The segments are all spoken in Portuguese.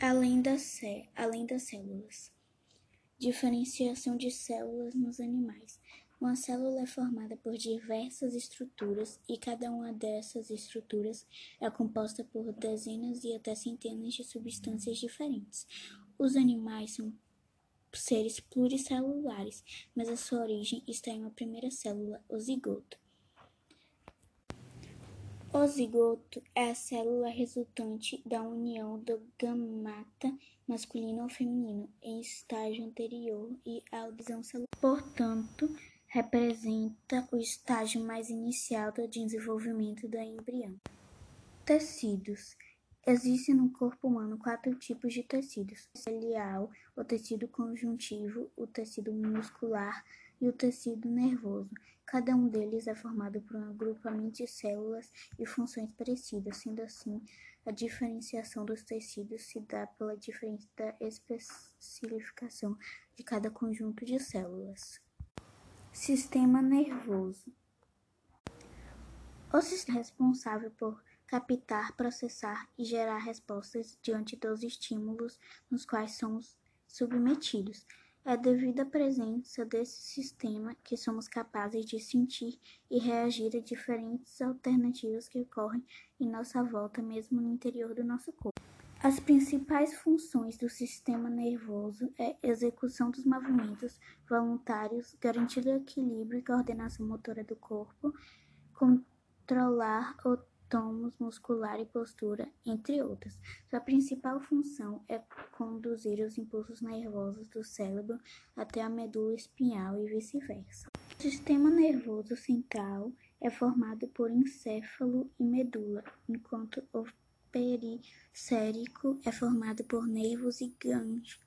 Além das, além das células. Diferenciação de células nos animais. Uma célula é formada por diversas estruturas e cada uma dessas estruturas é composta por dezenas e até centenas de substâncias diferentes. Os animais são seres pluricelulares, mas a sua origem está em uma primeira célula, o zigoto. O zigoto é a célula resultante da união do gameta masculino ou feminino em estágio anterior e à divisão celular. Portanto, representa o estágio mais inicial do desenvolvimento do embrião. Tecidos. Existem no corpo humano quatro tipos de tecidos: o ciliar, o tecido conjuntivo, o tecido muscular e o tecido nervoso. Cada um deles é formado por um agrupamento de células e funções parecidas, sendo assim, a diferenciação dos tecidos se dá pela diferença da especificação de cada conjunto de células. Sistema nervoso. O sistema é responsável por captar, processar e gerar respostas diante dos estímulos nos quais somos submetidos. É devido à presença desse sistema que somos capazes de sentir e reagir a diferentes alternativas que ocorrem em nossa volta, mesmo no interior do nosso corpo. As principais funções do sistema nervoso é execução dos movimentos voluntários, garantir o equilíbrio e coordenação motora do corpo, controlar o tônus muscular e postura, entre outras. Sua principal função é conduzir os impulsos nervosos do cérebro até a medula espinhal e vice-versa. O sistema nervoso central é formado por encéfalo e medula, enquanto o periférico é formado por nervos e gânglios.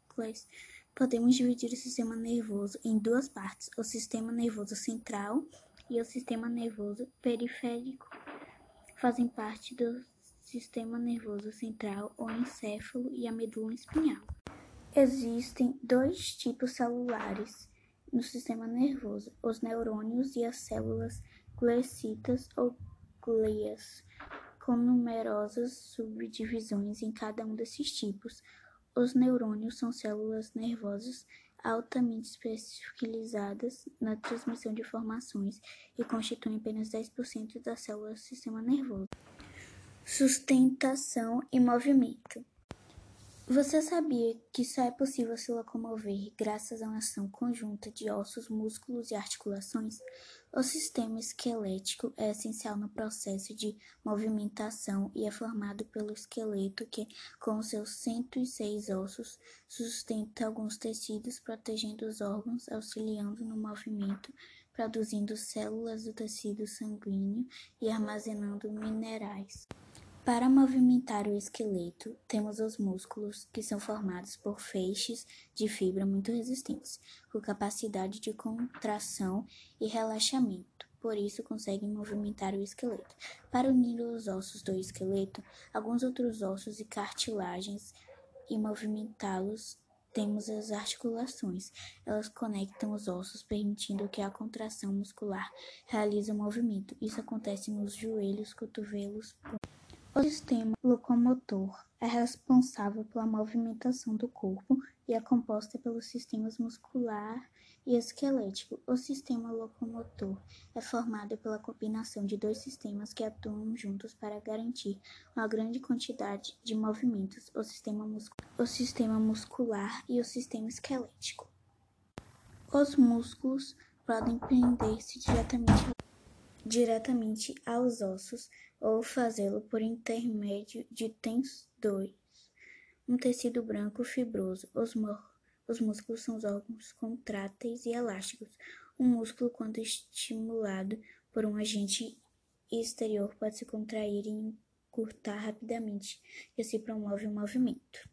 Podemos dividir o sistema nervoso em duas partes: o sistema nervoso central e o sistema nervoso periférico fazem parte do sistema nervoso central, o encéfalo e a medula espinhal. Existem dois tipos celulares no sistema nervoso: os neurônios e as células gliecitas ou glias, com numerosas subdivisões em cada um desses tipos. Os neurônios são células nervosas altamente especializadas na transmissão de informações e constituem apenas 10% das células do sistema nervoso. Sustentação e movimento. Você sabia que só é possível se locomover graças a uma ação conjunta de ossos, músculos e articulações? O sistema esquelético é essencial no processo de movimentação e é formado pelo esqueleto que, com seus 106 ossos, sustenta alguns tecidos, protegendo os órgãos, auxiliando no movimento, produzindo células do tecido sanguíneo e armazenando minerais. Para movimentar o esqueleto, temos os músculos, que são formados por feixes de fibra muito resistentes, com capacidade de contração e relaxamento. Por isso, conseguem movimentar o esqueleto. Para unir os ossos do esqueleto, alguns outros ossos e cartilagens e movimentá-los, temos as articulações. Elas conectam os ossos, permitindo que a contração muscular realize o movimento. Isso acontece nos joelhos, cotovelos, o sistema locomotor é responsável pela movimentação do corpo e é composto pelos sistemas muscular e esquelético. O sistema locomotor é formado pela combinação de dois sistemas que atuam juntos para garantir uma grande quantidade de movimentos: o sistema, o sistema muscular e o sistema esquelético. Os músculos podem prender-se diretamente diretamente aos ossos ou fazê-lo por intermédio de tendões, um tecido branco fibroso. Os, os músculos são os órgãos contráteis e elásticos. Um músculo, quando estimulado por um agente exterior, pode se contrair e encurtar rapidamente, e assim promove o movimento.